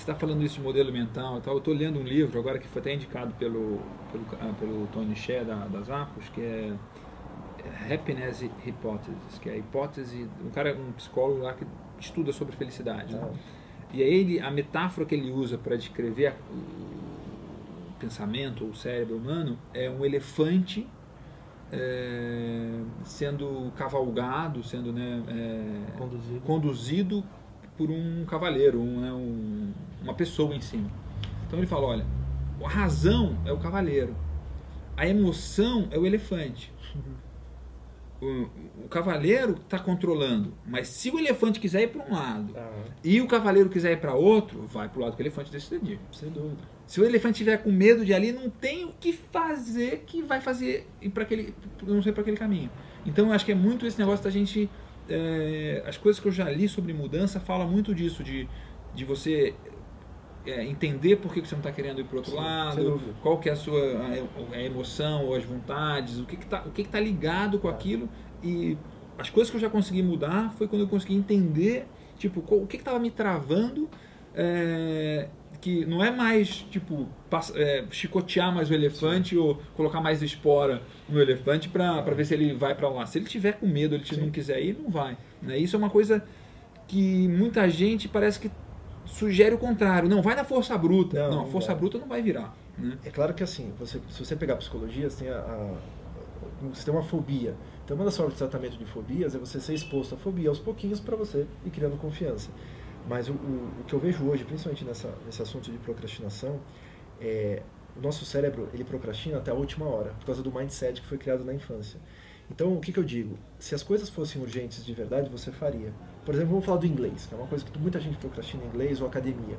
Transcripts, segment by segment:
está falando isso de modelo mental e tal. Eu estou lendo um livro agora que foi até indicado pelo, pelo, ah, pelo Tony Shea da, das Apos, que é Happiness Hypothesis, que é a hipótese, um cara, um psicólogo lá que estuda sobre felicidade. Né? E aí ele, a metáfora que ele usa para descrever o pensamento, o cérebro humano, é um elefante é, sendo cavalgado, sendo né, é, conduzido. conduzido por um cavaleiro, um, né, um, uma pessoa em cima. Então ele fala, olha, a razão é o cavaleiro, a emoção é o elefante. O, o cavaleiro está controlando, mas se o elefante quiser ir para um lado Ah, e o cavaleiro quiser ir para outro, vai para o lado que o elefante decidir. sem dúvida. Se o elefante tiver com medo de ali, não tem o que fazer que vai fazer ir para aquele, não sei para aquele caminho. Então eu acho que é muito esse negócio da gente, é, as coisas que eu já li sobre mudança falam muito disso de, de você é, entender por que você não está querendo ir para o outro Sim, lado, qual que é a sua a, a emoção ou as vontades, o que que tá, que que tá ligado com aquilo. E as coisas que eu já consegui mudar foi quando eu consegui entender tipo o que estava me travando é, que não é mais tipo é, chicotear mais o elefante ou colocar mais espora no elefante para ver se ele vai para lá. Se ele tiver com medo, ele não quiser ir, não vai. né? Isso é uma coisa que muita gente parece que sugere o contrário. Não, vai na força bruta. Não, Não, a força vai. bruta não vai virar. Né? É claro que assim, você, se você pegar psicologia, você tem, a, a- você tem uma fobia. Então, uma das formas de tratamento de fobias é você ser exposto à fobia aos pouquinhos para você ir criando confiança. Mas o, o, o que eu vejo hoje, principalmente nessa, nesse assunto de procrastinação, é o nosso cérebro ele procrastina até a última hora, por causa do mindset que foi criado na infância. Então, o que, que eu digo? Se as coisas fossem urgentes de verdade, você faria. Por exemplo, vamos falar do inglês, que é uma coisa que muita gente procrastina em inglês ou academia.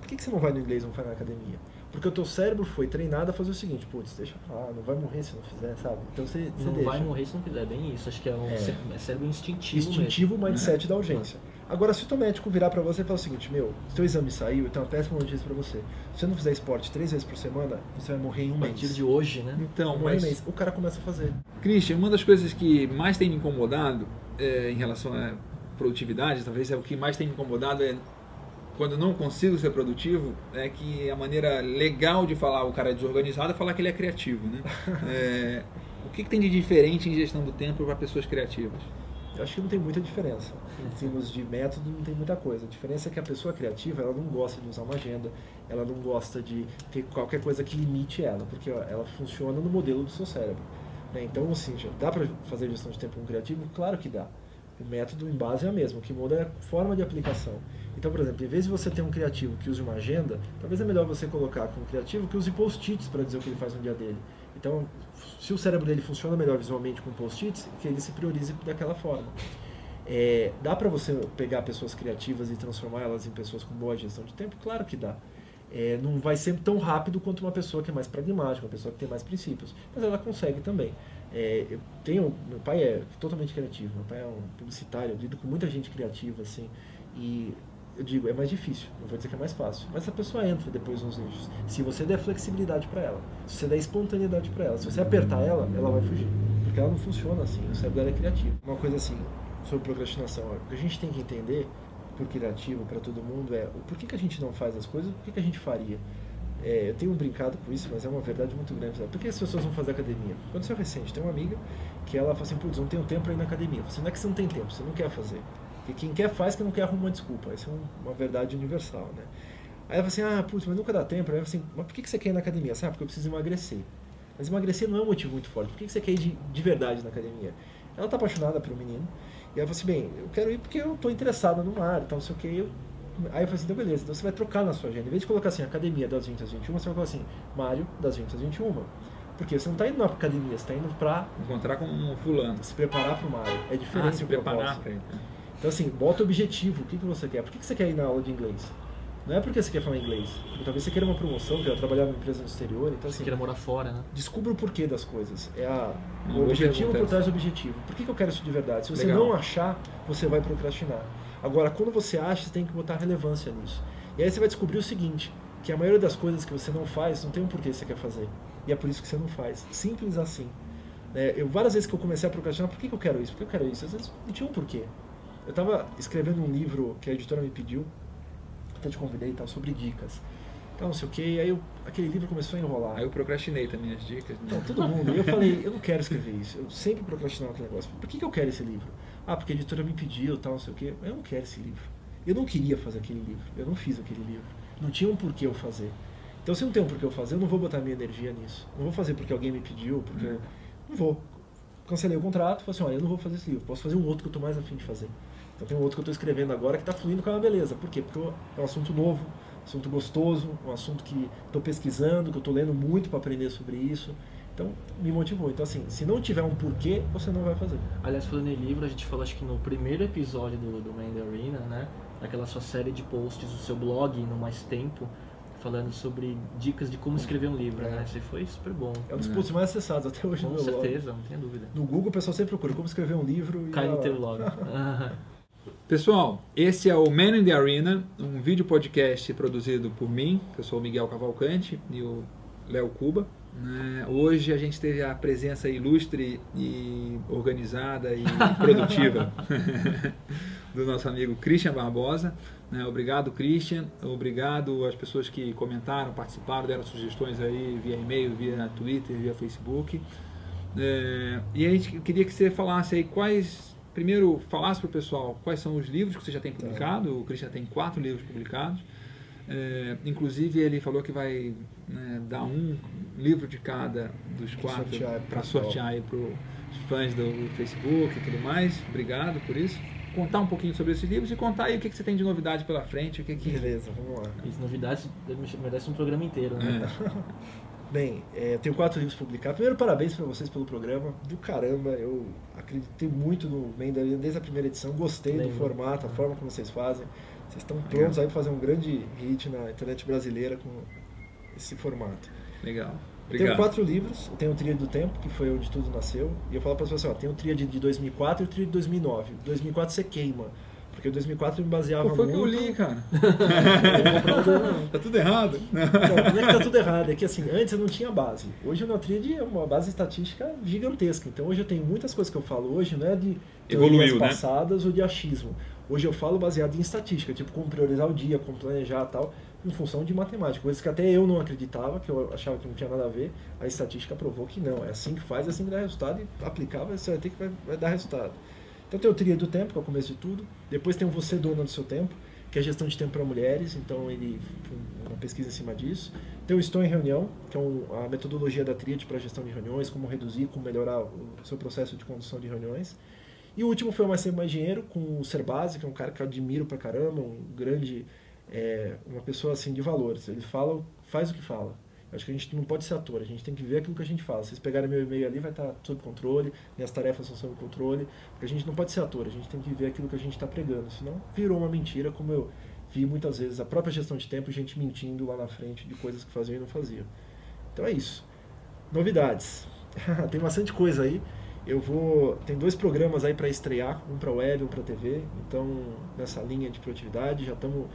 Por que, que você não vai no inglês não vai na academia? Porque o teu cérebro foi treinado a fazer o seguinte, putz, deixa pra lá, não vai morrer se não fizer, sabe? Então você, você Não deixa. vai morrer se não fizer, é bem isso. Acho que é um É. é cérebro instintivo. Instintivo mesmo. mindset da urgência. Agora, se o teu médico virar pra você e falar o seguinte, meu, seu exame saiu, eu tenho uma péssima notícia pra você. Se você não fizer esporte três vezes por semana, você vai morrer em um A mês. partir de hoje, né? Então, Morrer em um mas mês. O cara começa a fazer. Christian, uma das coisas que mais tem me incomodado é, em relação à produtividade, talvez é o que mais tem me incomodado é quando eu não consigo ser produtivo, é que a maneira legal de falar o cara é desorganizado é falar que ele é criativo, né? É, o que, que tem de diferente em gestão do tempo para pessoas criativas? Eu acho que não tem muita diferença. Em termos de método, não tem muita coisa. A diferença é que a pessoa criativa, ela não gosta de usar uma agenda, ela não gosta de ter qualquer coisa que limite ela, porque ela funciona no modelo do seu cérebro. né? Então, assim, já dá para fazer gestão de tempo com criativo? Claro que dá. O método em base é a mesma, o que muda é a forma de aplicação. Então, por exemplo, em vez de você ter um criativo que use uma agenda, talvez é melhor você colocar com um criativo que use post-its para dizer o que ele faz no dia dele. Então, se o cérebro dele funciona melhor visualmente com post-its, que ele se priorize daquela forma. É, dá para você pegar pessoas criativas e transformá-las em pessoas com boa gestão de tempo? Claro que dá. É, não vai ser tão rápido quanto uma pessoa que é mais pragmática, uma pessoa que tem mais princípios, mas ela consegue também. É, eu tenho, meu pai é totalmente criativo, meu pai é um publicitário, eu lido com muita gente criativa, assim, e eu digo, é mais difícil, não vou dizer que é mais fácil, mas a pessoa entra depois nos eixos. Se você der flexibilidade para ela, se você der espontaneidade para ela, se você apertar ela, ela vai fugir, porque ela não funciona assim, o cérebro dela é criativo. Uma coisa assim, sobre procrastinação, o que a gente tem que entender, por criativo, para todo mundo, é o porquê que a gente não faz as coisas, por que a gente faria. É, eu tenho brincado com isso, mas é uma verdade muito grande. Sabe? Por que as pessoas vão fazer academia? Aconteceu recente, tem uma amiga que ela fala assim, putz, não tenho tempo para ir na academia. Falo assim, não é que você não tem tempo, você não quer fazer. Porque quem quer faz, quem não quer arruma uma desculpa. Essa é um- uma verdade universal, né? Aí ela fala assim, ah, putz, mas nunca dá tempo. Aí eu falo assim, mas por que que você quer ir na academia? Sabe, porque eu preciso emagrecer. Mas emagrecer não é um motivo muito forte. Por que que você quer ir de, de verdade na academia? Ela tá apaixonada pelo menino. E ela falou assim, bem, eu quero ir porque eu tô interessada no mar e tal, não sei o que. Eu... Aí eu falei assim, então beleza, então você vai trocar na sua agenda. Em vez de colocar assim, academia das 20 às 21, você vai colocar assim, Mário das 20 às 21. Porque você não tá indo na academia, você tá indo pra Encontrar com um fulano. se preparar pro Mário. É diferente Ah, se o preparar para ele. Então assim, bota o objetivo, o que, que você quer? Por que, que você quer ir na aula de inglês? Não é porque você quer falar inglês. Porque talvez você queira uma promoção, queira trabalhar numa empresa no exterior. Então Você assim, queira morar fora, né? descubra o porquê das coisas. É a, o boa objetivo pergunta por trás do objetivo. Por que, que eu quero isso de verdade? Se você Legal. não achar, você vai procrastinar. Agora, quando você acha, você tem que botar relevância nisso. E aí você vai descobrir o seguinte, que a maioria das coisas que você não faz, não tem um porquê que você quer fazer. E é por isso que você não faz. Simples assim. É, eu, várias vezes que eu comecei a procrastinar, por que, que eu quero isso? Por que eu quero isso? Às vezes não tinha um porquê. Eu estava escrevendo um livro que a editora me pediu, até te convidei e tal, sobre dicas. Então, não sei o que, aí eu, aquele livro começou a enrolar. Aí eu procrastinei também as dicas. né? Então, todo mundo. E eu falei, eu não quero escrever isso. Eu sempre procrastinava aquele negócio. Por que, que eu quero esse livro? Ah, porque a editora me pediu, tal, não sei o quê. Eu não quero esse livro. Eu não queria fazer aquele livro. Eu não fiz aquele livro. Não tinha um porquê eu fazer. Então, se não tem um porquê eu fazer, eu não vou botar minha energia nisso. Não vou fazer porque alguém me pediu, porque... Hum. Não vou. Cancelei o contrato, falei assim, olha, eu não vou fazer esse livro. Posso fazer um outro que eu tô mais afim de fazer. Então, tem um outro que eu tô escrevendo agora que tá fluindo com uma beleza. Por quê? Porque é um assunto novo, assunto gostoso, um assunto que estou pesquisando, que eu estou lendo muito para aprender sobre isso. Então, me motivou. Então, assim, se não tiver um porquê, você não vai fazer. Aliás, falando em livro, a gente falou acho que no primeiro episódio do, do Man the Arena, né? Daquela sua série de posts, o seu blog no Mais Tempo, falando sobre dicas de como escrever um livro, É. né? Você foi super bom. É um dos posts mais acessados até hoje Com no meu blog. certeza, não tenha dúvida. No Google, o pessoal sempre procura como escrever um livro. e Cai no teu blog. Pessoal, esse é o Man in the Arena, um vídeo podcast produzido por mim, que eu sou o Miguel Cavalcante e o Léo Cuba. né? Hoje a gente teve a presença ilustre e organizada e produtiva do nosso amigo Christian Barbosa. né? Obrigado, Christian. Obrigado às pessoas que comentaram, participaram, deram sugestões aí via e-mail, via Twitter, via Facebook. É, e a gente queria que você falasse aí quais. Primeiro, falasse para o pessoal quais são os livros que você já tem publicado. O Christian tem quatro livros publicados. É, inclusive, ele falou que vai né, dar um livro de cada dos quatro para sortear aí para os fãs do Facebook e tudo mais. Obrigado por isso. Contar um pouquinho sobre esses livros e contar aí o que, que você tem de novidade pela frente. O que que... Beleza, vamos lá. As novidades merece um programa inteiro, né? É. Bem, é, tenho quatro livros publicados. Primeiro, parabéns para vocês pelo programa. Do caramba, eu acreditei muito no Mandarin desde a primeira edição. Gostei do Lembro. formato, a forma como vocês fazem. Vocês estão prontos aí para fazer um grande hit na internet brasileira com esse formato. Legal. Eu tenho Obrigado. quatro livros. Eu tenho o Tríade do Tempo, que foi onde tudo nasceu. E eu falo para as pessoas, ó, tem o Tríade de 2004 e o Tríade de 2009. 2004 você queima. Porque o 2004 eu me baseava Pô, foi que eu muito... li, cara. Não, tá tudo errado. Não, não é que tá tudo errado, é que assim, antes eu não tinha base. Hoje o Neotríade é uma base estatística gigantesca. Então hoje eu tenho muitas coisas que eu falo hoje, não é de Evoluiu, teorias né? passadas ou de achismo. Hoje eu falo baseado em estatística, tipo como priorizar o dia, como planejar e tal, em função de matemática. Coisas que até eu não acreditava, que eu achava que não tinha nada a ver, a estatística provou que não. É assim que faz, é assim que dá resultado e aplicar você vai ter que vai, vai dar resultado. Então tem o Tríade do Tempo, que é o começo de tudo. Depois tem o Você Dona do Seu Tempo, que é gestão de tempo para mulheres, então ele uma pesquisa em cima disso. Tem o Estou em Reunião, que é um- a metodologia da Tríade para gestão de reuniões, como reduzir, como melhorar o seu processo de condução de reuniões. E o último foi o Mais Tempo Mais Dinheiro, com o Serbase, que é um cara que eu admiro pra caramba, um grande, é, uma pessoa assim de valores. Ele fala, faz o que fala. Acho que a gente não pode ser ator, a gente tem que ver aquilo que a gente. Se vocês pegarem meu e-mail ali, vai estar sob controle, minhas tarefas são sob controle, porque a gente não pode ser ator, a gente tem que ver aquilo que a gente está pregando, senão virou uma mentira, como eu vi muitas vezes a própria gestão de tempo, gente mentindo lá na frente de coisas que faziam e não faziam. Então é isso. Novidades. tem bastante coisa aí. Eu vou. Tem dois programas aí para estrear, um para web, um para TV. Então, nessa linha de produtividade, já estamos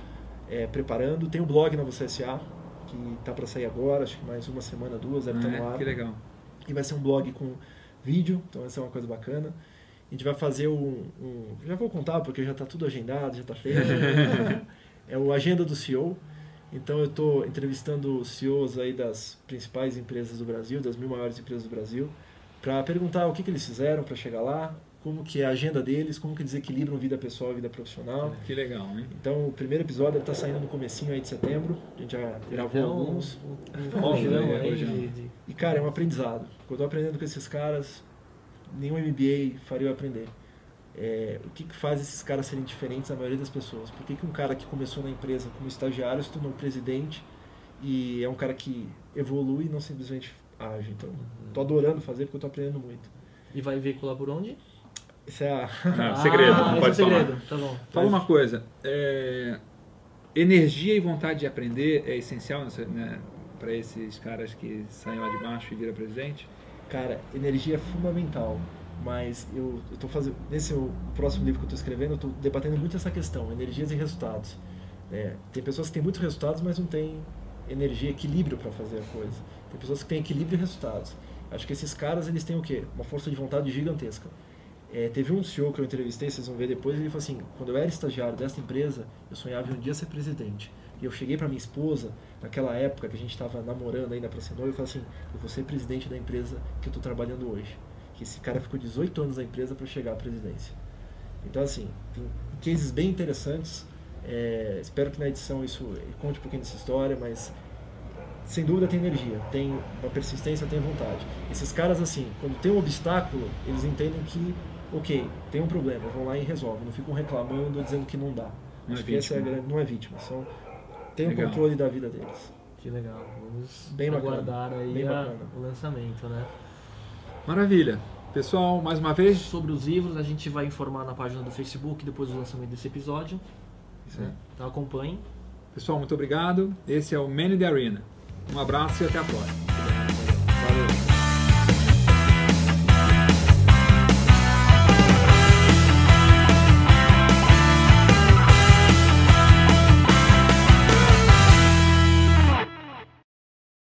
é, preparando. Tem o blog na Você SA, que tá para sair agora, acho que mais uma semana, duas, deve estar no É, ar. que legal. E vai ser um blog com vídeo, então vai ser uma coisa bacana. A gente vai fazer um. um- já vou contar porque já está tudo agendado, já está feito. é o Agenda do CEO. Então eu estou entrevistando CEOs aí das principais empresas do Brasil, das mil maiores empresas do Brasil, para perguntar o que, que eles fizeram para chegar lá, como que é a agenda deles, como que eles equilibram vida pessoal e vida profissional. Que legal, hein? Então o primeiro episódio está saindo no comecinho aí de setembro, a gente já gravou Então, alguns. um, um é, rojão. de, de- E, cara, é um aprendizado. Quando eu tô aprendendo com esses caras, nenhum MBA faria eu aprender. É, o que, que faz esses caras serem diferentes da maioria das pessoas? Por que, que um cara que começou na empresa como estagiário se tornou presidente e é um cara que evolui e não simplesmente age? Então, tô adorando fazer porque eu tô aprendendo muito. E vai veicular por onde? Essa é a... Ah, segredo, não esse pode é falar. segredo. Tá bom. Fala uma coisa. é, energia e vontade de aprender é essencial né, para esses caras que saem lá de baixo e viram presidente? Cara, energia é fundamental, mas eu, eu tô fazendo nesse o próximo livro que eu estou escrevendo, eu tô debatendo muito essa questão, energias e resultados. É, tem pessoas que têm muitos resultados, mas não têm energia, equilíbrio para fazer a coisa. Tem pessoas que têm equilíbrio e resultados. Acho que esses caras eles têm o quê? Uma força de vontade gigantesca. É, teve um CEO que eu entrevistei, vocês vão ver depois, ele falou assim: quando eu era estagiário dessa empresa, eu sonhava em um dia ser presidente. E eu cheguei para minha esposa, naquela época que a gente estava namorando ainda para ser noivo, eu falei assim: eu vou ser presidente da empresa que eu estou trabalhando hoje. Que esse cara ficou 18 anos na empresa para chegar à presidência. Então, assim, tem cases bem interessantes. É, espero que na edição isso conte um pouquinho dessa história, mas sem dúvida tem energia, tem uma persistência, tem vontade. Esses caras, assim, quando tem um obstáculo, eles entendem que, ok, tem um problema, vão lá e resolvem, não ficam reclamando, dizendo que não dá. Não Acho é que essa é a vítima. grande, não é vítima, são, tem o controle da vida deles. Que legal. Vamos Bem bacana, aguardar aí bem a- o lançamento, né? Maravilha. Pessoal, mais uma vez, Sobre os livros, a gente vai informar na página do Facebook depois do lançamento desse episódio. Isso aí. Então acompanhem. pessoal, muito obrigado. Esse é o Man in the Arena. Um abraço e até a próxima. Valeu!